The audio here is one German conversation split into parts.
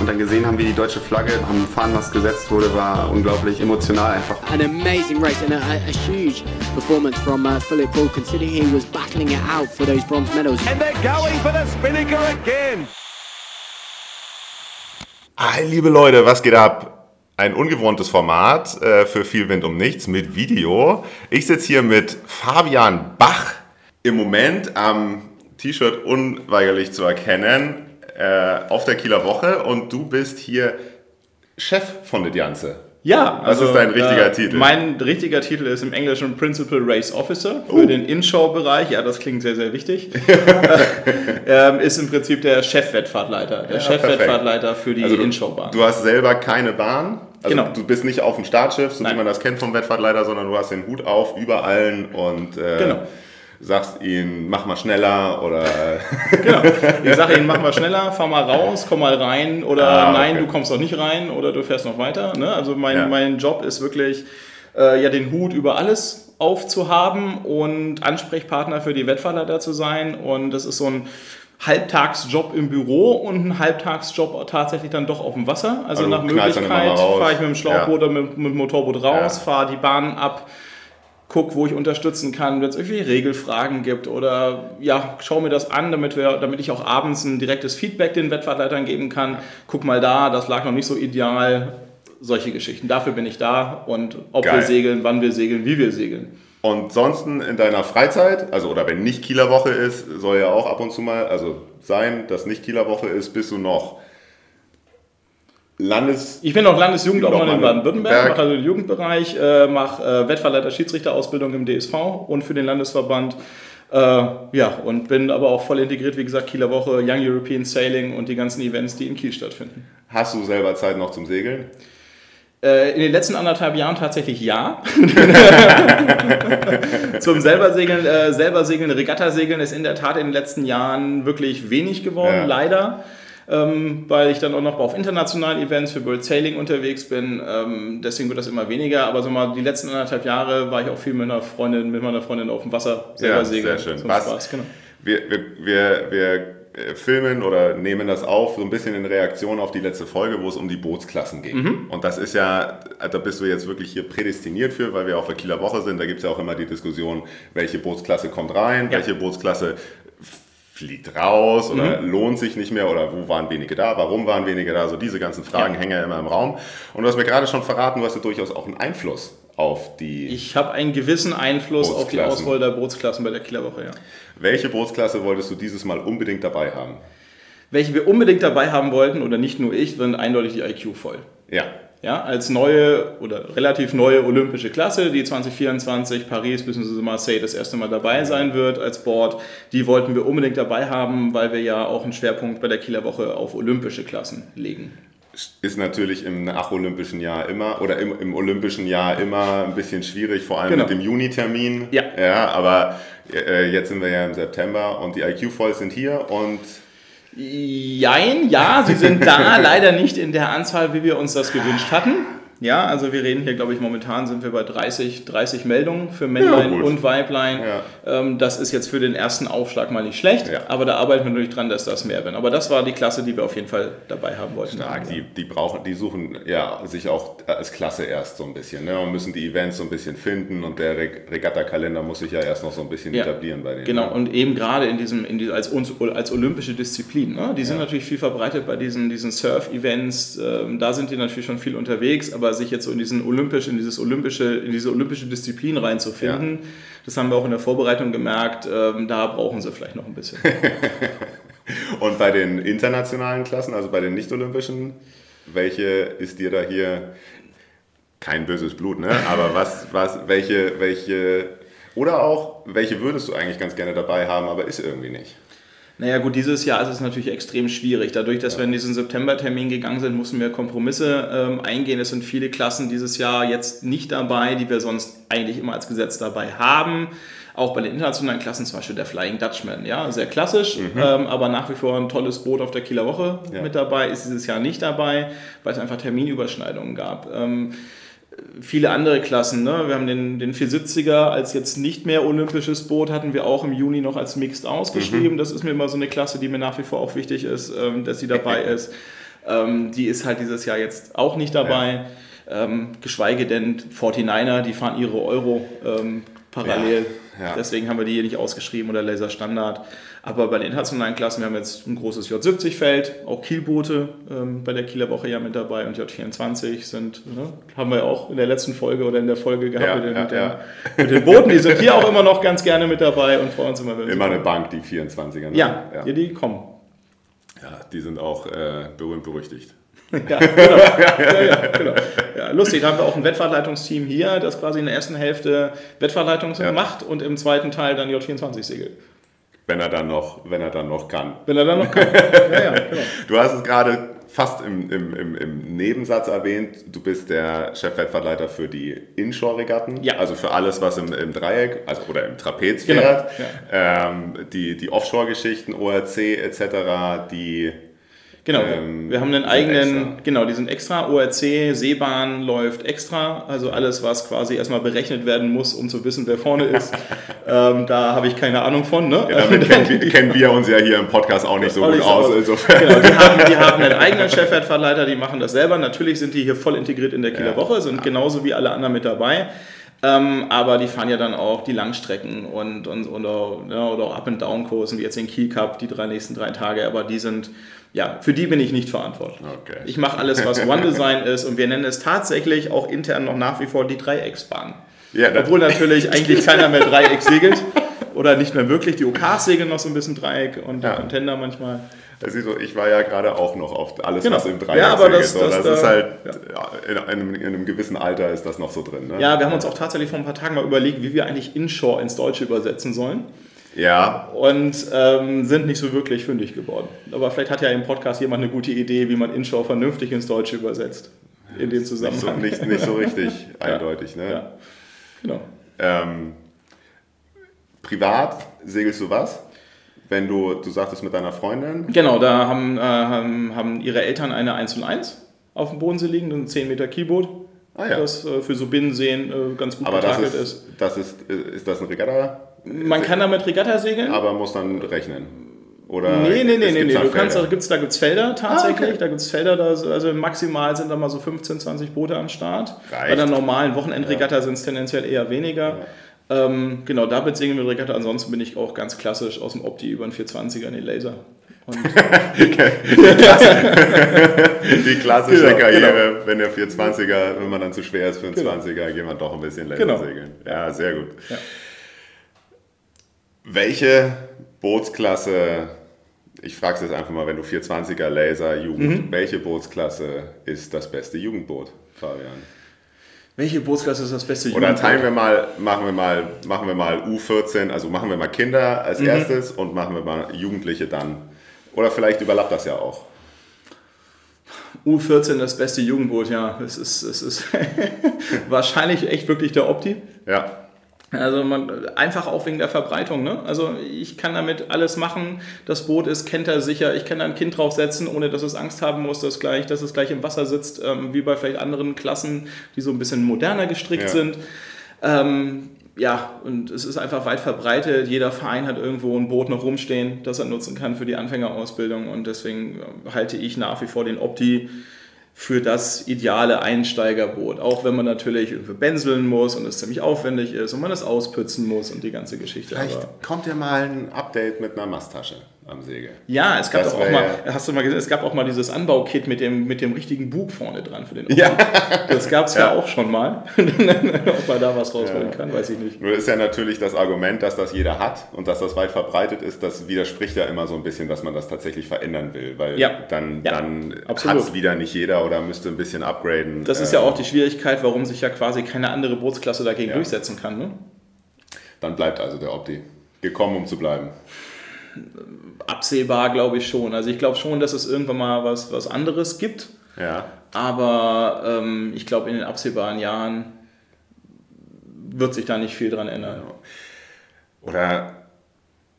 und dann gesehen haben, wie die deutsche Flagge am Fahnenmast gesetzt wurde, war unglaublich emotional einfach. An amazing race and a, a, huge performance from uh, Philip Bull, considering he was battling it out for those bronze medals. And they're going for the Spinnaker again. Hi, liebe Leute, was geht ab? Ein ungewohntes Format äh, für viel Wind um nichts mit Video. Ich sitze hier mit Fabian Bach. Im Moment am T-Shirt unweigerlich zu erkennen äh, auf der Kieler Woche und du bist hier Chef von der Ganze. Ja, Was ist dein richtiger Titel? Mein richtiger Titel ist im Englischen Principal Race Officer für Oh. den In-Show-Bereich. Ja, das klingt sehr, sehr wichtig. ähm, ist im Prinzip der Chefwettfahrtleiter. Der Ja, Chefwettfahrtleiter für die Also du, In-Show-Bahn. du hast selber keine Bahn. Also Genau. du bist nicht auf dem Startschiff, so Nein. wie man das kennt vom Wettfahrtleiter, sondern du hast den Hut auf über allen und äh, Genau. Sagst ihnen, mach mal schneller oder Genau. Ich sage ihnen, mach mal schneller, fahr mal raus, komm mal rein oder Ah, nein, okay. du kommst noch nicht rein oder du fährst noch weiter. Ne? Also mein, Ja. mein Job ist wirklich, äh, ja, den Hut über alles aufzuhaben und Ansprechpartner für die Wettfahrleiter zu sein. Und das ist so ein Halbtagsjob im Büro und ein Halbtagsjob tatsächlich dann doch auf dem Wasser. Also, Also nach Möglichkeit fahre ich mit dem Schlauchboot Ja. oder mit, mit dem Motorboot raus, Ja. fahre die Bahn ab, guck, wo ich unterstützen kann, wenn es irgendwie Regelfragen gibt oder ja, schau mir das an, damit, wir, damit ich auch abends ein direktes Feedback den Wettfahrtleitern geben kann. Guck mal da, das lag noch nicht so ideal. Solche Geschichten. Dafür bin ich da und ob Geil. wir segeln, wann wir segeln, wie wir segeln. Und sonst in deiner Freizeit, also oder wenn nicht Kieler Woche ist, soll ja auch ab und zu mal, also sein, dass nicht Kieler Woche ist, bist du noch Landes... Ich bin auch Landesjugendobmann in Baden-Württemberg, Berg. mache also den Jugendbereich, äh, mache äh, Wettfahrleiter Schiedsrichterausbildung im DSV und für den Landesverband. Äh, ja, und bin aber auch voll integriert, wie gesagt, Kieler Woche, Young European Sailing und die ganzen Events, die in Kiel stattfinden. Hast du selber Zeit noch zum Segeln? Äh, in den letzten anderthalb Jahren tatsächlich ja. Zum selber segeln, äh, selber segeln, Regattasegeln ist in der Tat in den letzten Jahren wirklich wenig geworden, Ja. leider. Ähm, weil ich dann auch noch auf internationalen Events für World Sailing unterwegs bin. Ähm, deswegen wird das immer weniger. Aber so mal die letzten anderthalb Jahre war ich auch viel mit einer Freundin, mit meiner Freundin auf dem Wasser selber Ja, segeln. sehr schön. Zum Was? Spaß, genau. Wir, wir, wir, wir äh, filmen oder nehmen das auf, so ein bisschen in Reaktion auf die letzte Folge, wo es um die Bootsklassen ging. Mhm. Und das ist ja, da bist du jetzt wirklich hier prädestiniert für, weil wir auf der Kieler Woche sind. Da gibt es ja auch immer die Diskussion, welche Bootsklasse kommt rein, Ja. welche Bootsklasse fliegt raus oder Mhm. lohnt sich nicht mehr oder wo waren wenige da, warum waren wenige da, so diese ganzen Fragen Ja. hängen ja immer im Raum. Und du hast mir gerade schon verraten, du hast ja durchaus auch einen Einfluss auf die, Ich habe einen gewissen Einfluss auf die. Auswahl der Bootsklassen bei der Kieler Woche, ja. welche Bootsklasse wolltest du dieses Mal unbedingt dabei haben? Welche wir unbedingt dabei haben wollten, oder nicht nur ich, sind eindeutig die IQ voll. Ja, Ja, als neue oder relativ neue olympische Klasse, die 2024 Paris bzw. Marseille das erste Mal dabei sein wird als Board, die wollten wir unbedingt dabei haben, weil wir ja auch einen Schwerpunkt bei der Kieler Woche auf olympische Klassen legen. ist natürlich im nacholympischen Jahr immer oder im, im olympischen Jahr immer ein bisschen schwierig, vor allem Genau. mit dem Juni-Termin. Ja. ja aber äh, jetzt sind wir ja im September und die IQ-Volls sind hier und Jein, ja, sie sind da, leider nicht in der Anzahl, wie wir uns das gewünscht hatten. Ja, also wir reden hier, glaube ich, momentan sind wir bei 30, 30 Meldungen für Ja, Männlein gut. und Weiblein. Ja. Ähm, das ist jetzt für den ersten Aufschlag mal nicht schlecht, Ja. aber da arbeiten wir natürlich dran, dass das mehr wird. Aber das war die Klasse, die wir auf jeden Fall dabei haben wollten. stark, die, die brauchen, die suchen ja sich auch als Klasse erst so ein bisschen, ne? Und müssen die Events so ein bisschen finden und der Reg- Regatta-Kalender muss sich ja erst noch so ein bisschen Ja. etablieren bei denen. Genau, ne? und eben gerade in diesem, in die, als, uns- als olympische Disziplin. Ne? Die sind natürlich viel verbreitet bei diesen, diesen Surf-Events. Ähm, da sind die natürlich schon viel unterwegs, aber sich jetzt so in diesen olympisch, in dieses olympische, in diese olympische Disziplin reinzufinden, das haben wir auch in der Vorbereitung gemerkt, ähm, da brauchen sie vielleicht noch ein bisschen. Und bei den internationalen Klassen, also bei den nicht-olympischen, welche ist dir da hier kein böses Blut, ne? Aber was, was, welche, welche, oder auch, welche würdest du eigentlich ganz gerne dabei haben, aber ist irgendwie nicht? Naja gut, dieses Jahr ist es natürlich extrem schwierig. Dadurch, dass wir in diesen September-Termin gegangen sind, mussten wir Kompromisse ähm, eingehen. Es sind viele Klassen dieses Jahr jetzt nicht dabei, die wir sonst eigentlich immer als Gesetz dabei haben. Auch bei den internationalen Klassen, zum Beispiel der Flying Dutchman, ja, sehr klassisch, ähm, aber nach wie vor ein tolles Boot auf der Kieler Woche Ja. mit dabei, ist dieses Jahr nicht dabei, weil es einfach Terminüberschneidungen gab. Ähm, viele andere Klassen. Ne? Wir haben den, den 470er als jetzt nicht mehr olympisches Boot, hatten wir auch im Juni noch als Mixed ausgeschrieben. Das ist mir immer so eine Klasse, die mir nach wie vor auch wichtig ist, ähm, dass sie dabei ist. Ähm, die ist halt dieses Jahr jetzt auch nicht dabei. Ähm, geschweige denn 49er, die fahren ihre Euro ähm, parallel. Ja, ja. Deswegen haben wir die hier nicht ausgeschrieben oder Laser Standard. Aber bei den internationalen Klassen, wir haben jetzt ein großes J70-Feld, auch Kielboote ähm, bei der Kieler Woche ja mit dabei und J24 sind, ne, haben wir ja auch in der letzten Folge oder in der Folge gehabt Ja, mit, den, ja, mit, den, ja. mit den Booten. Die sind hier auch immer noch ganz gerne mit dabei und freuen uns immer, wenn Immer eine Bank, die 24er. ne? Ja, ja. die kommen. Ja, die sind auch äh, berühmt berüchtigt. Ja, genau. ja, ja, genau. Ja, lustig, da haben wir auch ein Wettfahrtleitungsteam hier, das quasi in der ersten Hälfte Wettfahrtleitung macht und im zweiten Teil dann J24 segelt. Wenn er dann noch, wenn er dann noch kann. Wenn er dann noch kann. Ja, ja, genau. Du hast es gerade fast im, im, im, im Nebensatz erwähnt. Du bist der Chefwettfahrtleiter für die Inshore-Regatten. Ja. Also für alles, was im, im Dreieck also, oder im Trapez Genau, fährt. Ähm, die die Offshore-Geschichten, ORC etc., die Genau, Ähm, wir haben einen eigenen, extra. genau, die sind extra. ORC, Seebahn läuft extra. Also alles, was quasi erstmal berechnet werden muss, um zu wissen, wer vorne ist. ähm, da habe ich keine Ahnung von. Ne? Ja, damit kennen, wir, kennen wir uns ja hier im Podcast auch nicht so Auch gut so aus. Insofern. Genau, die haben, die haben einen eigenen Chefwertverleiter, die machen das selber. Natürlich sind die hier voll integriert in der Kieler Ja. Woche, sind genauso wie alle anderen mit dabei. Ähm, aber die fahren ja dann auch die Langstrecken und, und, und auch, ja, oder auch Up-and-Down-Kursen, wie jetzt den Kiel Cup, die drei nächsten drei Tage. Aber die sind, ja, für die bin ich nicht verantwortlich. Okay. Ich mache alles, was One-Design ist und wir nennen es tatsächlich auch intern noch nach wie vor die Dreiecksbahn. Ja, das- Obwohl natürlich eigentlich keiner mehr Dreieck segelt. Oder nicht mehr wirklich. Die OKs segeln noch so ein bisschen Dreieck und Ja. die Contender manchmal. Das ist so, ich war ja gerade auch noch auf alles, Genau. was im Dreieck Ja, aber das- das das, da- ist halt, ja, in, einem, in einem gewissen Alter ist das noch so drin. Ne? Ja, wir haben uns auch tatsächlich vor ein paar Tagen mal überlegt, wie wir eigentlich Inshore ins Deutsche übersetzen sollen. Ja, Und ähm, sind nicht so wirklich fündig geworden. Aber vielleicht hat ja im Podcast jemand eine gute Idee, wie man Inshore vernünftig ins Deutsche übersetzt. In dem nicht so, Zusammenhang. nicht, nicht so richtig eindeutig. Ne? Ja. Genau. Ähm, privat segelst du was? Wenn du, du sagtest mit deiner Freundin, Genau, da haben, äh, haben, haben ihre Eltern eine 101 auf dem Bodensee liegen, ein 10 Meter Keyboard, Ah, ja. das äh, für so Binnenseen äh, ganz gut aber das ist, ist. das ist, ist das ein Regatta? Man kann damit Regatta segeln. Aber muss dann rechnen. Oder Nee, nee, nee, nee, nee. da Du kannst, da gibt es da gibt's Felder tatsächlich. Ah, okay. Da gibt es Felder, da, also maximal sind da mal so 15, 20 Boote am Start. Reicht. Bei der normalen Wochenendregatta sind es tendenziell eher weniger. Ähm, genau, damit segeln wir Regatta. Ansonsten bin ich auch ganz klassisch aus dem Opti über einen 420er in den Laser. Und Die klassische Genau, Karriere, wenn der 420er, wenn man dann zu schwer ist für einen Genau. 20er, geht man doch ein bisschen länger Genau. segeln. Ja, sehr gut. Ja. Welche Bootsklasse, ich frage es jetzt einfach mal, wenn du 420er Laser Jugend, Mhm. welche Bootsklasse ist das beste Jugendboot, Fabian? welche Bootsklasse ist das beste Oder Jugendboot? teilen wir mal, machen wir mal, machen wir mal U14, also machen wir mal Kinder Mhm. als erstes und machen wir mal Jugendliche dann. Oder vielleicht überlappt das ja auch. U14 das beste Jugendboot, ja. Es ist, es ist wahrscheinlich echt wirklich der Opti. Ja, Also man, einfach auch wegen der Verbreitung. Ne? Also ich kann damit alles machen. Das Boot ist kentersicher. Ich kann da ein Kind draufsetzen, ohne dass es Angst haben muss, dass, gleich, dass es gleich im Wasser sitzt, ähm, wie bei vielleicht anderen Klassen, die so ein bisschen moderner gestrickt Ja. sind. Ähm, ja, und es ist einfach weit verbreitet. Jeder Verein hat irgendwo ein Boot noch rumstehen, das er nutzen kann für die Anfängerausbildung. Und deswegen halte ich nach wie vor den Opti für das ideale Einsteigerboot. Auch wenn man natürlich irgendwie benzeln muss und es ziemlich aufwendig ist und man es auspützen muss und die ganze Geschichte. vielleicht Aber kommt ja mal ein Update mit einer Masttasche am Segel. ja, es gab Das auch mal, hast du mal gesehen, es gab auch mal dieses Anbaukit mit dem, mit dem richtigen Bug vorne dran für den Opti. Ja. Das gab es ja. Ja. auch schon mal. Ob man da was rausholen Ja. kann, weiß ich nicht. Nur ist ja natürlich das Argument, dass das jeder hat und dass das weit verbreitet ist, das widerspricht ja immer so ein bisschen, dass man das tatsächlich verändern will, weil dann, dann hat es wieder nicht jeder oder müsste ein bisschen upgraden. Das ist Ähm, ja auch die Schwierigkeit, warum sich ja quasi keine andere Bootsklasse dagegen durchsetzen kann. Ne? Dann bleibt also der Opti. Gekommen, um zu bleiben. Absehbar glaube ich schon. Also ich glaube schon, dass es irgendwann mal was, was anderes gibt. Ja. Aber ähm, ich glaube, in den absehbaren Jahren wird sich da nicht viel dran ändern. Oder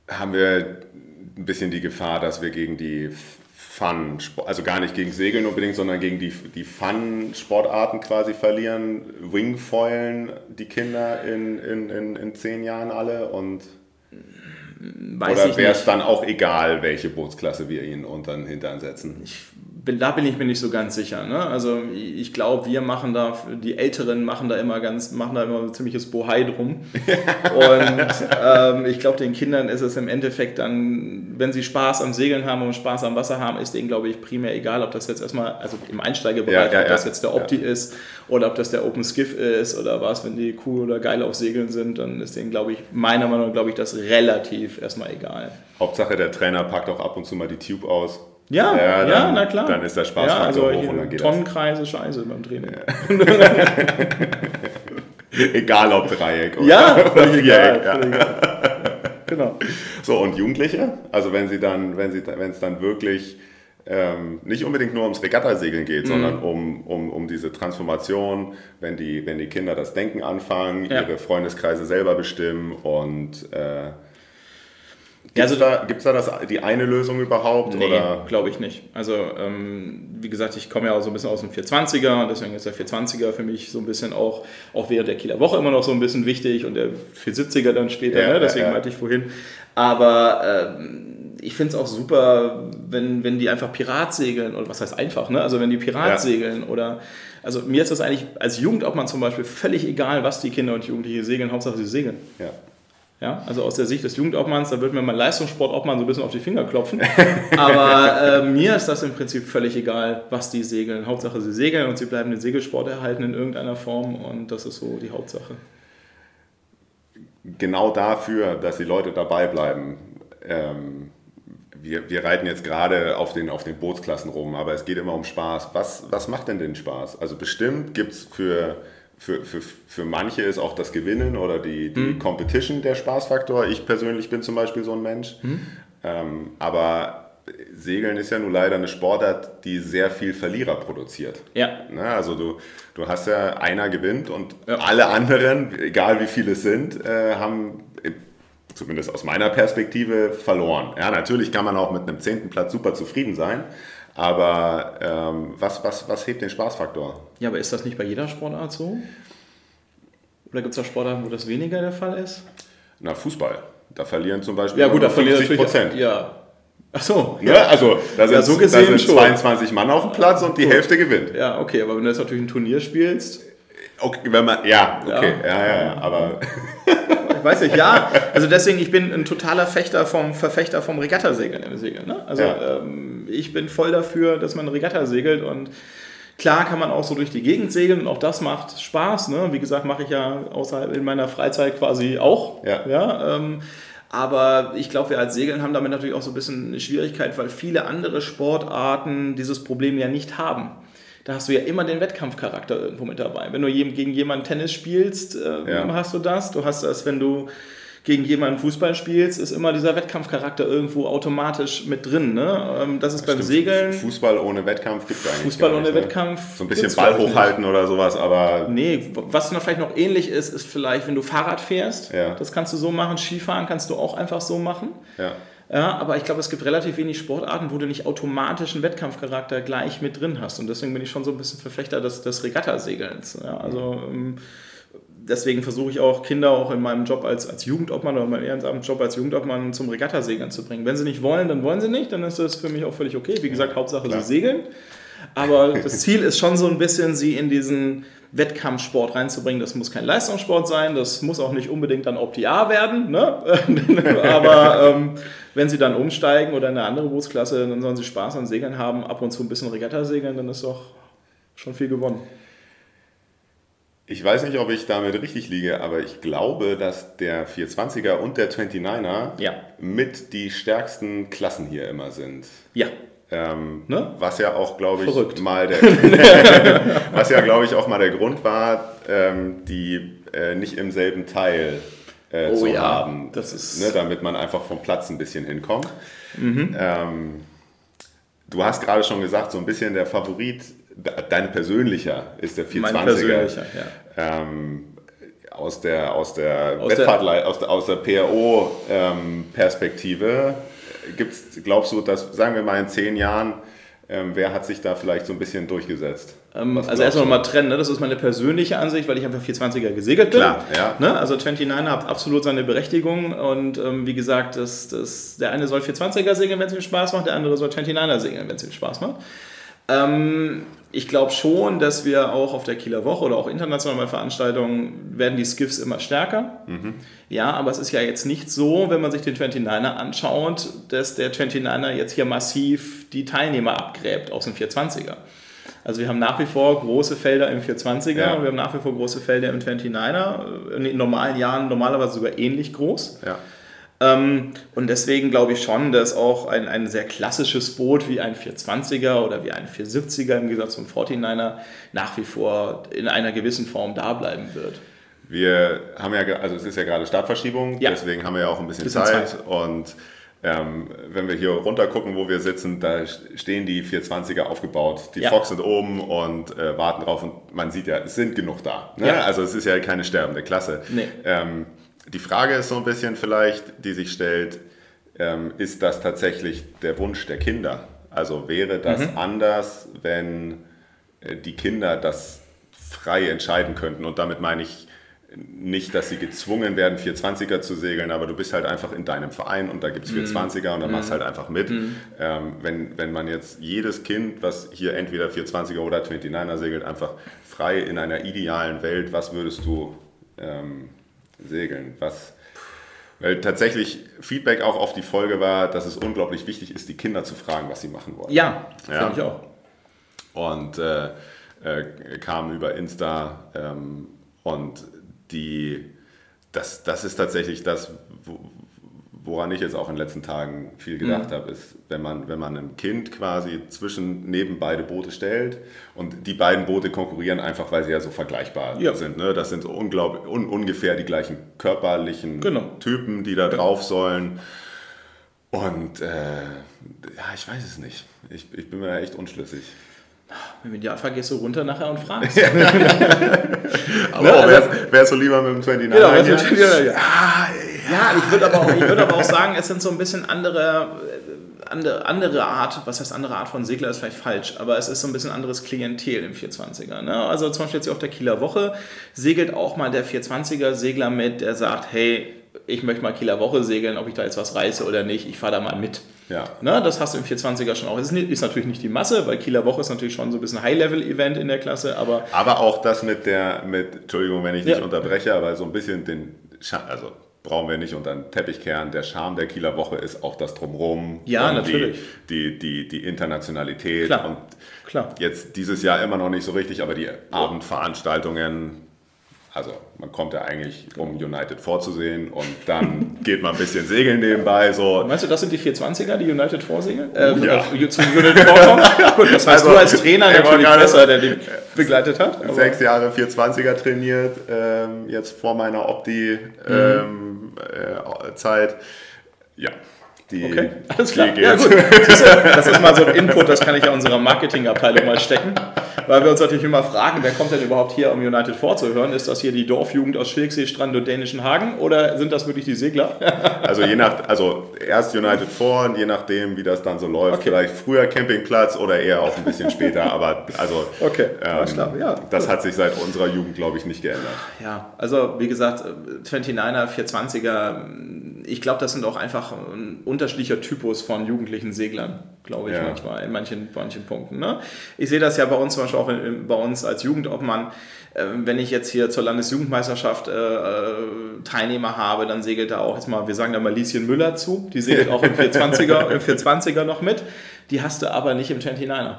haben wir ein bisschen die Gefahr, dass wir gegen die Fun, also gar nicht gegen Segeln unbedingt, sondern gegen die, die Fun-Sportarten quasi verlieren? Wingfoilen die Kinder in, in, in, in zehn Jahren alle und Weiß oder ich wäre es dann auch egal, welche Bootsklasse wir ihnen unter den Hintern setzen? bin, da bin ich mir nicht so ganz sicher. Ne? Also ich glaube, wir machen da, die Älteren machen da immer ganz, machen da immer ein ziemliches Bohai drum. und ähm, ich glaube, den Kindern ist es im Endeffekt dann, wenn sie Spaß am Segeln haben und Spaß am Wasser haben, ist denen, glaube ich, primär egal, ob das jetzt erstmal, also im Einsteigerbereich, Ja, ja, ob das ja. jetzt der Opti ist oder ob das der Open Skiff ist oder was, wenn die cool oder geil auf Segeln sind, dann ist denen, glaube ich, meiner Meinung nach, glaube ich, das relativ erstmal egal. Hauptsache, der Trainer packt auch ab und zu mal die Tube aus. Ja, Ja, ja, dann- na klar. dann ist der ja, Spaßfaktor also hoch und dann geht Tonnenkreise, scheiße beim Training. Egal ob Dreieck oder Ja, völlig Viereck. egal. Ja. Egal. Genau. So, und Jugendliche? Also wenn sie dann, wenn sie, wenn es dann wirklich ähm, nicht unbedingt nur ums Regattasegeln geht, Mhm. sondern um, um, um diese Transformation, wenn die, wenn die Kinder das Denken anfangen, Ja. ihre Freundeskreise selber bestimmen und äh, Ja, Gibt es also- da, gibt's da das, die eine Lösung überhaupt? Nee, oder? glaube ich nicht. Also, ähm, wie gesagt, ich komme ja auch so ein bisschen aus dem 420er und deswegen ist der 420er für mich so ein bisschen auch, auch während der Kieler Woche immer noch so ein bisschen wichtig und der 470er dann später, Ja, ne? deswegen ja, ja. meinte ich vorhin. Aber ähm, ich finde es auch super, wenn, wenn die einfach Pirat segeln oder was heißt einfach, ne? also wenn die Pirat segeln oder, also mir ist das eigentlich als Jugendobmann zum Beispiel völlig egal, was die Kinder und Jugendliche segeln, Hauptsache sie segeln. Ja. Ja, also aus der Sicht des Jugendobmanns, da wird mir mein Leistungssportobmann so ein bisschen auf die Finger klopfen. Aber äh, mir ist das im Prinzip völlig egal, was die segeln. Hauptsache sie segeln und sie bleiben den Segelsport erhalten in irgendeiner Form und das ist so die Hauptsache. genau dafür, dass die Leute dabei bleiben. Ähm, wir, wir reiten jetzt gerade auf den, auf den Bootsklassen rum, aber es geht immer um Spaß. Was, was macht denn den Spaß? Also bestimmt gibt es für, für, für, für manche ist auch das Gewinnen oder die, die Competition der Spaßfaktor. Ich persönlich bin zum Beispiel so ein Mensch. Ähm, aber Segeln ist ja nun leider eine Sportart, die sehr viel Verlierer produziert. Ja, Na, also du, du hast ja, einer gewinnt und Ja. alle anderen, egal wie viele es sind, äh, haben äh, zumindest aus meiner Perspektive verloren. Ja, natürlich kann man auch mit einem zehnten Platz super zufrieden sein, aber ähm, was, was, was hebt den Spaßfaktor? ja, aber ist das nicht bei jeder Sportart so? Oder gibt es auch Sportarten, wo das weniger der Fall ist? Na, Fußball. Da verlieren zum Beispiel Ja, gut, da nur verliert 50 natürlich. Prozent. Ja. Ach so. Ne? Also da sind, Ja, so gesehen da sind schon. 22 Mann auf dem Platz und die Hälfte gewinnt. Ja, okay, aber wenn du jetzt natürlich ein Turnier spielst, Okay, wenn man, ja, okay, ja, ja, ja, aber Ich weiß nicht, ja. Also deswegen, ich bin ein totaler Fechter vom, Verfechter vom Regattasegeln im Segeln. Ne? Also Ja. ähm, ich bin voll dafür, dass man Regatta segelt und klar kann man auch so durch die Gegend segeln und auch das macht Spaß. Ne? Wie gesagt, mache ich ja außerhalb in meiner Freizeit quasi auch. Ja. Ja, ähm, aber ich glaube, wir als Segeln haben damit natürlich auch so ein bisschen eine Schwierigkeit, weil viele andere Sportarten dieses Problem ja nicht haben. Da hast du ja immer den Wettkampfcharakter irgendwo mit dabei. Wenn du gegen jemanden Tennis spielst, äh, Ja. hast du das. Du hast das, wenn du gegen jemanden Fußball spielst, ist immer dieser Wettkampfcharakter irgendwo automatisch mit drin. Ne? Ähm, Das ist beim Segeln. Fußball ohne Wettkampf gibt es eigentlich Fußball gar nicht, ohne ne? Wettkampf So ein bisschen Ball hochhalten oder sowas, aber Nee, was noch vielleicht noch ähnlich ist, ist vielleicht, wenn du Fahrrad fährst. Ja. Das kannst du so machen. Skifahren kannst du auch einfach so machen. ja. Ja, aber ich glaube, es gibt relativ wenig Sportarten, wo du nicht automatisch einen Wettkampfcharakter gleich mit drin hast. Und deswegen bin ich schon so ein bisschen Verfechter des, des Regattasegelns. Ja, also ähm, deswegen versuche ich auch Kinder auch in meinem Job als, als Jugendobmann oder meinem ehrenamtlichen Job als Jugendobmann zum Regattasegeln zu bringen. Wenn sie nicht wollen, dann wollen sie nicht, dann ist das für mich auch völlig okay. Wie gesagt, Hauptsache klar. sie segeln. Aber das Ziel ist schon so ein bisschen, sie in diesen Wettkampfsport reinzubringen. Das muss kein Leistungssport sein, das muss auch nicht unbedingt dann OPA werden. Ne? Aber ähm, wenn sie dann umsteigen oder in eine andere Bootsklasse, dann sollen sie Spaß am Segeln haben, ab und zu ein bisschen Regatta segeln, dann ist doch schon viel gewonnen. Ich weiß nicht, ob ich damit richtig liege, aber ich glaube, dass der 420er und der 29er Ja. mit die stärksten Klassen hier immer sind. Ja, Ähm, Ne? Was ja auch, glaube ich, Verrückt. mal der, was ja, glaube ich, auch mal der Grund war, ähm, die äh, nicht im selben Teil äh, Oh zu ja, haben, das ist- ne, damit man einfach vom Platz ein bisschen hinkommt. Ähm, du hast gerade schon gesagt, so ein bisschen der Favorit, de- dein persönlicher ist der 420er. Mein persönlicher, ja. ähm, aus der, aus der Aus der- aus der, aus der PRO-Perspektive, gibt's, glaubst du, dass, sagen wir mal in zehn Jahren, ähm, wer hat sich da vielleicht so ein bisschen durchgesetzt? Ähm, also erstmal du? mal trennen, ne? das ist meine persönliche Ansicht, weil ich einfach 420er gesegelt bin. Klar, ja. Ne? Also 29er hat absolut seine Berechtigung und ähm, wie gesagt, das, das, der eine soll 420er segeln, wenn es ihm Spaß macht, der andere soll 29er segeln, wenn es ihm Spaß macht. Ähm, ich glaube schon, dass wir auch auf der Kieler Woche oder auch international bei Veranstaltungen werden die Skiffs immer stärker. Ja, aber es ist ja jetzt nicht so, wenn man sich den 29er anschaut, dass der 29er jetzt hier massiv die Teilnehmer abgräbt aus dem 420er. Also wir haben nach wie vor große Felder im 420er Ja. und wir haben nach wie vor große Felder im 29er. In normalen Jahren normalerweise sogar ähnlich groß. Ja. Ähm, und deswegen glaube ich schon, dass auch ein, ein sehr klassisches Boot wie ein 420er oder wie ein 470er im Gegensatz zum 49er nach wie vor in einer gewissen Form da bleiben wird. Wir haben ja, also es ist ja gerade Startverschiebung, Ja. deswegen haben wir ja auch ein bisschen, Bisschen Zeit. Zeit. Und ähm, wenn wir hier runter gucken, wo wir sitzen, da stehen die 420er aufgebaut. Die Ja. Fox sind oben und äh, warten drauf und man sieht ja, es sind genug da. Ne? Ja. Also es ist ja keine sterbende Klasse. Nee. Ähm, die Frage ist so ein bisschen vielleicht, die sich stellt, ähm, ist das tatsächlich der Wunsch der Kinder? Also wäre das Mhm. anders, wenn äh, die Kinder das frei entscheiden könnten? Und damit meine ich nicht, dass sie gezwungen werden, 420er zu segeln, aber du bist halt einfach in deinem Verein und da gibt es 420er und dann machst halt einfach mit. Ähm, wenn, wenn man jetzt jedes Kind, was hier entweder 420er oder 29er segelt, einfach frei in einer idealen Welt, was würdest du ähm, segeln? Was, weil tatsächlich Feedback auch auf die Folge war, dass es unglaublich wichtig ist, die Kinder zu fragen, was sie machen wollen. Ja, Ja. finde ich auch. Und äh, äh, kam über Insta ähm, und die, das, das ist tatsächlich das, wo, woran ich jetzt auch in den letzten Tagen viel gedacht Mhm. habe, ist, wenn man, wenn man ein Kind quasi zwischen neben beide Boote stellt und die beiden Boote konkurrieren einfach, weil sie ja so vergleichbar Ja. sind. Ne? Das sind so unglaublich, un, ungefähr die gleichen körperlichen Genau. Typen, die da drauf sollen. Und äh, ja, ich weiß es nicht. Ich, ich bin mir da echt unschlüssig. Im Idealfall gehst du runter nachher und fragst. Aber Ne, also- wär's, wärst du lieber mit dem 29er Genau, ja, ja. Ja, ich würde aber, auch- ich würde aber auch sagen, es sind so ein bisschen andere, äh, andere, andere Art, was heißt andere Art von Segler, ist vielleicht falsch, aber es ist so ein bisschen anderes Klientel im 420er. Ne? Also zum Beispiel jetzt hier auf der Kieler Woche segelt auch mal der 420er Segler mit, der sagt, hey, ich möchte mal Kieler Woche segeln, ob ich da jetzt was reiße oder nicht, ich fahre da mal mit. Ja. Ne, das hast du im 420er schon auch. Es ist, ist natürlich nicht die Masse, weil Kieler Woche ist natürlich schon so ein bisschen High-Level-Event in der Klasse, aber Aber auch das mit der, mit, Entschuldigung, wenn ich dich Ja. unterbreche, aber so ein bisschen den, also brauchen wir nicht unter den Teppich kehren. Der Charme der Kieler Woche ist auch das Drumherum. Ja, natürlich. Die, die, die, die Internationalität. Klar. Und klar. jetzt dieses Jahr immer noch nicht so richtig, aber die Abendveranstaltungen, also man kommt ja eigentlich, um United vorzusehen und dann geht man ein bisschen segeln nebenbei. So. Meinst du, das sind die 420er, die United vorsegeln? Äh, ja. äh, Zu United vorkommen? Gut, das weißt Also, du als Trainer natürlich besser, der die begleitet hat. sechs Jahre 420er trainiert, ähm, jetzt vor meiner Opti-Zeit. ja, die, Okay, alles klar. Ja, gut. Das ist mal so ein Input, das kann ich ja unserer Marketingabteilung mal stecken. Weil wir uns natürlich immer fragen, wer kommt denn überhaupt hier, um United vorzuhören? Ist das hier die Dorfjugend aus Schilksee, Strand und Dänischen Hagen oder sind das wirklich die Segler? Also je nach, also erst United vor und je nachdem, wie das dann so läuft, Okay. vielleicht früher Campingplatz oder eher auch ein bisschen später, aber also Okay, ähm, klar, ja, das gut. hat sich seit unserer Jugend, glaube ich, nicht geändert. Ja, also wie gesagt, 29er, 420er, ich glaube, das sind auch einfach ein unterschiedlicher Typus von jugendlichen Seglern, glaube ich Ja. manchmal, in manchen, manchen Punkten. Ne? Ich sehe das ja bei uns zum Beispiel auch in, in, bei uns als Jugendobmann. Äh, wenn ich jetzt hier zur Landesjugendmeisterschaft äh, äh, Teilnehmer habe, dann segelt da auch jetzt mal, wir sagen da mal Lieschen Müller zu, die segelt auch im 420er, im 420er noch mit. Die hast du aber nicht im 29er.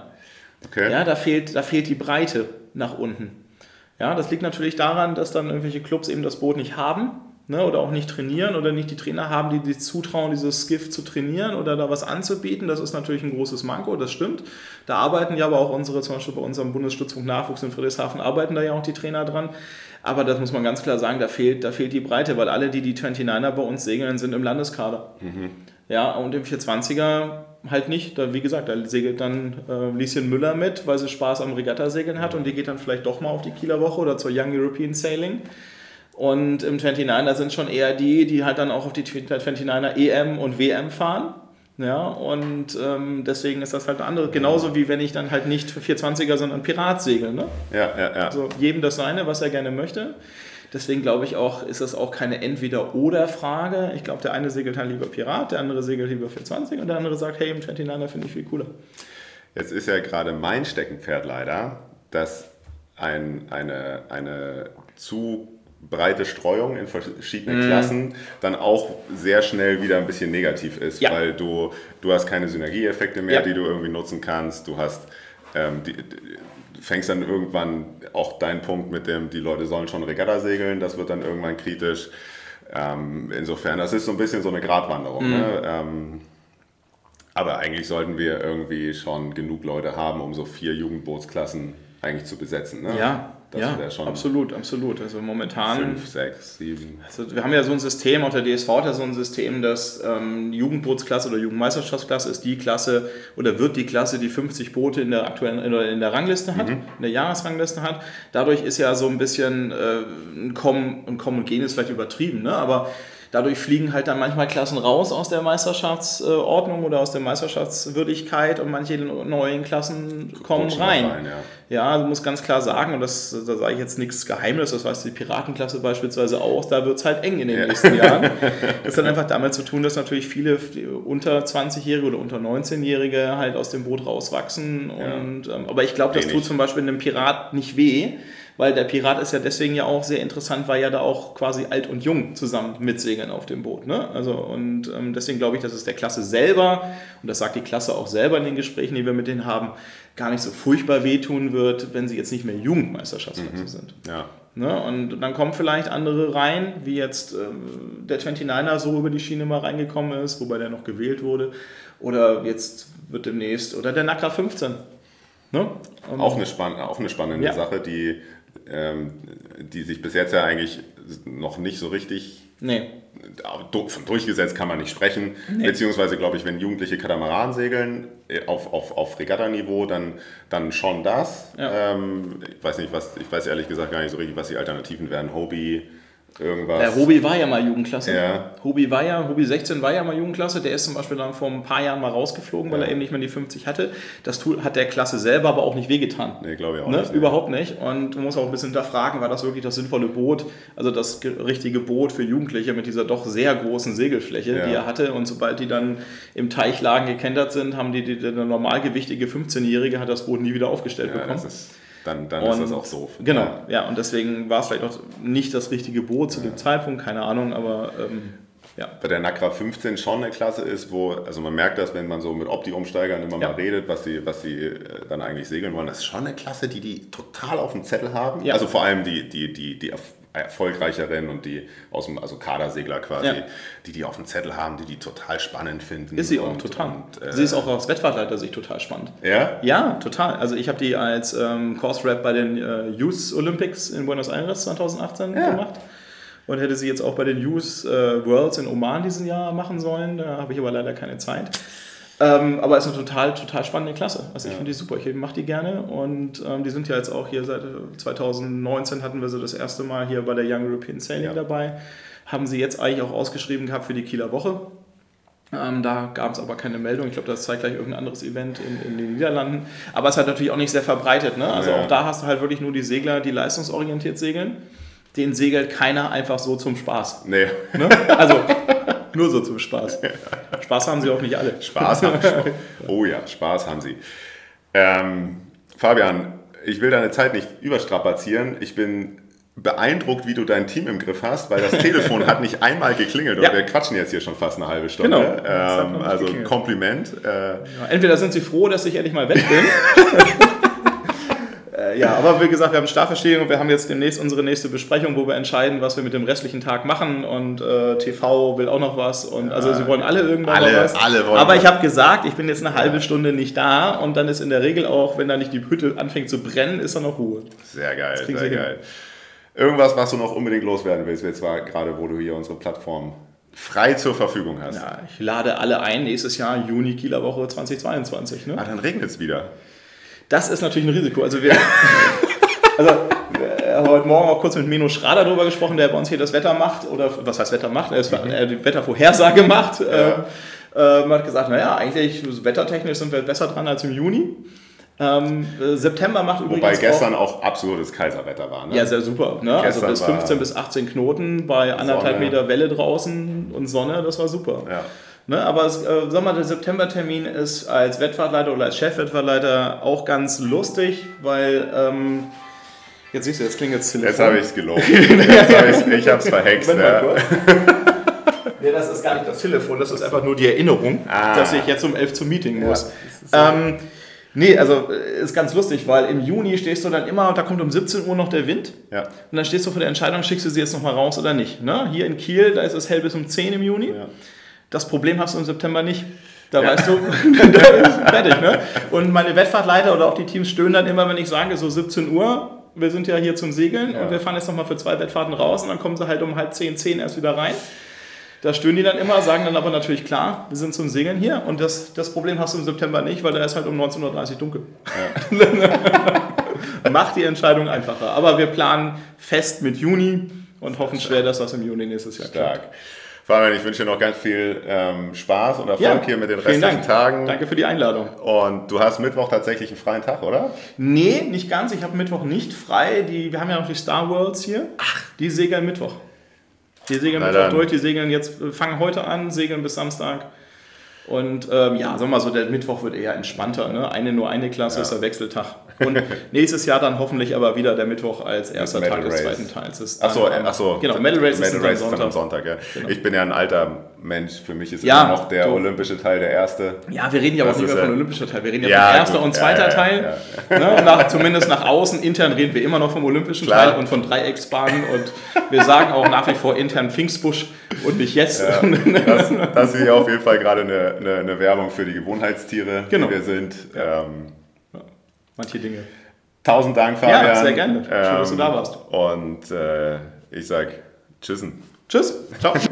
Okay? Ja, da fehlt, da fehlt die Breite nach unten. Ja, das liegt natürlich daran, dass dann irgendwelche Clubs eben das Boot nicht haben. Ne, oder auch nicht trainieren oder nicht die Trainer haben, die sich zutrauen, dieses Skiff zu trainieren oder da was anzubieten. Das ist natürlich ein großes Manko, das stimmt. Da arbeiten ja aber auch unsere, zum Beispiel bei unserem Bundesstützpunkt Nachwuchs in Friedrichshafen, arbeiten da ja auch die Trainer dran. Aber das muss man ganz klar sagen, da fehlt, da fehlt die Breite, weil alle, die die 29er bei uns segeln, sind im Landeskader. Ja, und im 420er halt nicht. Da, wie gesagt, da segelt dann äh, Lieschen Müller mit, weil sie Spaß am Regattasegeln hat und die geht dann vielleicht doch mal auf die Kieler Woche oder zur Young European Sailing. Und im 29er sind schon eher die, die halt dann auch auf die 29er EM und WM fahren. Ja, und ähm, deswegen ist das halt andere. Genauso wie wenn ich dann halt nicht für 420er, sondern Pirat segel. Ne? Ja, ja, ja. Also jedem das seine, was er gerne möchte. Deswegen glaube ich auch, ist das auch keine Entweder-Oder-Frage. Ich glaube, der eine segelt halt lieber Pirat, der andere segelt lieber 420 und der andere sagt, hey, im 29er finde ich viel cooler. Jetzt ist ja gerade mein Steckenpferd leider, dass ein, eine, eine zu breite Streuung in verschiedenen Klassen dann auch sehr schnell wieder ein bisschen negativ ist, Ja. weil du, du hast keine Synergieeffekte mehr, Ja. die du irgendwie nutzen kannst. Du hast ähm, die, fängst dann irgendwann auch deinen Punkt mit dem, die Leute sollen schon Regatta segeln, das wird dann irgendwann kritisch. Ähm, insofern, das ist so ein bisschen so eine Gratwanderung. Ne? Ähm, aber eigentlich sollten wir irgendwie schon genug Leute haben, um so vier Jugendbootsklassen eigentlich zu besetzen. Ne? Ja, das ja, wäre schon absolut, absolut. Also momentan, fünf, sechs, sieben. also wir haben ja so ein System, auch der DSV hat ja so ein System, dass ähm, Jugendbootsklasse oder Jugendmeisterschaftsklasse ist die Klasse oder wird die Klasse, die 50 Boote in der aktuellen oder in der Rangliste hat, in der Jahresrangliste hat. Dadurch ist ja so ein bisschen äh, ein Kommen, ein Kommen und Gehen ist vielleicht übertrieben, ne? aber Dadurch fliegen halt dann manchmal Klassen raus aus der Meisterschaftsordnung oder aus der Meisterschaftswürdigkeit und manche neuen Klassen kommen Rutschen rein. rein, ja. Ja, du musst ganz klar sagen, und das, da sage ich jetzt nichts Geheimnis, das weiß die Piratenklasse beispielsweise auch, da wird es halt eng in den nächsten Jahren. Das hat einfach damit zu tun, dass natürlich viele unter 20-Jährige oder unter 19-Jährige halt aus dem Boot rauswachsen. Und, ähm, aber ich glaube, das tut zum Beispiel einem Pirat nicht weh, weil der Pirat ist ja deswegen ja auch sehr interessant, weil ja da auch quasi alt und jung zusammen mitsegeln auf dem Boot. Ne? Also, und ähm, deswegen glaube ich, dass es der Klasse selber, und das sagt die Klasse auch selber in den Gesprächen, die wir mit denen haben, gar nicht so furchtbar wehtun wird, wenn sie jetzt nicht mehr Jugendmeisterschaftsklasse sind. Ja. Ne? Und dann kommen vielleicht andere rein, wie jetzt ähm, der 29er so über die Schiene mal reingekommen ist, wobei der noch gewählt wurde. Oder jetzt wird demnächst, oder der Nackra 15. Ne? Auch eine, spann auch eine spannende Ja. Sache, die, die sich bis jetzt ja eigentlich noch nicht so richtig Nee. von durchgesetzt kann man nicht sprechen. Beziehungsweise, glaube ich, wenn Jugendliche Katamaran segeln äh, auf, auf, auf Regatta-Niveau, dann, dann schon das. Ja. Ähm, ich weiß nicht, was, ich weiß ehrlich gesagt gar nicht so richtig, was die Alternativen wären. Hobie, irgendwas. Der Hobi war ja mal Jugendklasse. Ja. Hobi war ja, Hobi 16 war ja mal Jugendklasse. Der ist zum Beispiel dann vor ein paar Jahren mal rausgeflogen, weil Ja. er eben nicht mehr die 50 hatte. Das hat der Klasse selber aber auch nicht wehgetan. Nee, glaube ich auch Ne? nicht. Überhaupt nicht. Und man muss auch ein bisschen hinterfragen, war das wirklich das sinnvolle Boot, also das ge- richtige Boot für Jugendliche mit dieser doch sehr großen Segelfläche, Ja. die er hatte. Und sobald die dann im Teich lagen gekentert sind, haben die, die der normalgewichtige 15-Jährige hat das Boot nie wieder aufgestellt bekommen. Ist, dann dann ist Und- das auch doof. Genau, Ja. ja, und deswegen war es vielleicht auch nicht das richtige Boot zu dem Zeitpunkt, keine Ahnung, aber ähm, ja. bei der Nacra 15 schon eine Klasse ist, wo, also man merkt das, wenn man so mit Opti-Umsteigern immer Ja. mal redet, was sie, was sie äh, dann eigentlich segeln wollen, das ist schon eine Klasse, die die total auf dem Zettel haben. Ja. Also vor allem die, die, die, die erfolgreicheren und die aus dem, also Kadersegler quasi, Ja. die die auf dem Zettel haben, die die total spannend finden. Ist sie auch und, total. Und, äh, sie ist auch aus Wettfahrtleiter-Sicht total spannend. Ja? Ja, total. Also ich habe die als ähm, Course Rep bei den äh, Youth Olympics in Buenos Aires 2018 Ja. gemacht. Und hätte sie jetzt auch bei den Youth äh, Worlds in Oman diesen Jahr machen sollen. Da habe ich aber leider keine Zeit. Ähm, aber es ist eine total, total spannende Klasse. Also ich finde die super. Ich mache die gerne. Und ähm, die sind ja jetzt auch hier seit äh, 2019 hatten wir sie das erste Mal hier bei der Young European Sailing Ja. dabei. Haben sie jetzt eigentlich auch ausgeschrieben gehabt für die Kieler Woche. Ähm, da gab es aber keine Meldung. Ich glaube, das zeigt gleich irgendein anderes Event in, in den Niederlanden. Aber es ist halt natürlich auch nicht sehr verbreitet. Ne? Also Ja. auch da hast du halt wirklich nur die Segler, die leistungsorientiert segeln. Den segelt keiner einfach so zum Spaß. Nee, Ne? Also nur so zum Spaß. Spaß haben sie auch nicht alle. Spaß haben sie. Oh ja, Spaß haben sie. Ähm, Fabian, ich will deine Zeit nicht überstrapazieren. Ich bin beeindruckt, wie du dein Team im Griff hast, weil das Telefon hat nicht einmal geklingelt und Ja. wir quatschen jetzt hier schon fast eine halbe Stunde. Genau. Ähm, also geklingelt. Kompliment. Äh, Ja, Entweder sind sie froh, dass ich endlich mal weg bin. Äh, ja, aber wie gesagt, wir haben Startverstehung und wir haben jetzt demnächst unsere nächste Besprechung, wo wir entscheiden, was wir mit dem restlichen Tag machen und äh, TV will auch noch was und also sie wollen alle irgendwann Alle- was. alle wollen aber ich habe gesagt, ich bin jetzt eine halbe Stunde nicht da und dann ist in der Regel auch, wenn da nicht die Hütte anfängt zu brennen, ist da noch Ruhe. Sehr geil, sehr sie hin. geil. Irgendwas, was du noch unbedingt loswerden willst, jetzt war gerade, wo du hier unsere Plattform frei zur Verfügung hast. Ja, ich lade alle ein, nächstes Jahr Juni Kieler Woche 2022. Ne? Ah, dann regnet es wieder. Das ist natürlich ein Risiko. Also wir, also heute Morgen auch kurz mit Mino Schrader darüber gesprochen, der bei uns hier das Wetter macht oder was heißt Wetter macht, er ist er die Wettervorhersage macht. Ja. Ähm, hat gesagt, naja, eigentlich wettertechnisch sind wir besser dran als im Juni. Ähm, äh, September macht übrigens Wobei auch, gestern auch absolutes Kaiserwetter war. Ne? ja, sehr super. Ne? Also bis war 15 bis 18 Knoten bei anderthalb Sonne. Meter Welle draußen und Sonne, das war super. Ja. Ne, aber es, äh, sag mal, der Septembertermin ist als Wettfahrtleiter oder als Chefwettfahrtleiter auch ganz lustig, weil ähm, jetzt siehst du, jetzt klingelt das Telefon. Jetzt habe ich es gelogen. Jetzt hab ich's, ich habe es verhext. Ja. nee, das ist gar nicht das Telefon, das ist einfach nur die Erinnerung, Ah. dass ich jetzt um 11 zum Meeting muss. ähm, nee, also äh, ist ganz lustig, weil im Juni stehst du dann immer, und da kommt um 17 Uhr noch der Wind. Ja. Und dann stehst du vor der Entscheidung, schickst du sie jetzt nochmal raus oder nicht. Ne? Hier in Kiel, da ist es hell bis um 10 im Juni. Das Problem hast du im September nicht. Da weißt du, da ist fertig. Ne? Und meine Wettfahrtleiter oder auch die Teams stöhnen dann immer, wenn ich sage, so 17 Uhr, wir sind ja hier zum Segeln und wir fahren jetzt nochmal für zwei Wettfahrten raus und dann kommen sie halt um halb 10, 10 erst wieder rein. Da stöhnen die dann immer, sagen dann aber natürlich klar, wir sind zum Segeln hier und das, das Problem hast du im September nicht, weil da ist halt um 19.30 Uhr dunkel. Macht die Entscheidung einfacher. Aber wir planen fest mit Juni und hoffen schwer, dass das im Juni nächstes Jahr klappt. Fabian, ich wünsche dir noch ganz viel ähm, Spaß und Erfolg Ja, hier mit den restlichen Dank. Tagen. Danke für die Einladung. Und du hast Mittwoch tatsächlich einen freien Tag, oder? Nee, nicht ganz. Ich habe Mittwoch nicht frei. Die, wir haben ja noch die Star Worlds hier. Die segeln Mittwoch. Die segeln Na Mittwoch dann. durch. Die segeln jetzt, äh, fangen heute an, segeln bis Samstag. Und ähm, ja, sagen wir mal so, der Mittwoch wird eher entspannter. Ne? Eine nur eine Klasse ist der Wechseltag. Und nächstes Jahr dann hoffentlich aber wieder der Mittwoch als erster Medal Tag des Race. zweiten Teils. Ist Achso, dann am- achso. Genau, Medal Race ist Medal dann Race ist dann am Sonntag. Ja. Genau. Ich bin ja ein alter Mensch. Für mich ist Ja, immer noch der du- olympische Teil der erste. Ja, wir reden ja auch nicht ist mehr von ja- olympischer Teil. Wir reden ja, Ja, von erster gut. und zweiter Teil. Ne? Nach, zumindest nach außen, intern reden wir immer noch vom olympischen Klar. Teil und von Dreiecksbahnen. Und wir sagen auch nach wie vor intern Pfingstbusch und nicht jetzt. Das, das ist hier auf jeden Fall gerade eine, eine, eine Werbung für die Gewohnheitstiere, Genau. die wir sind. Ähm, Manche Dinge. tausend Dank, Fabian. Ja, sehr gerne. Schön, dass du da warst. Und äh, ich sag Tschüssen. Tschüss. Ciao.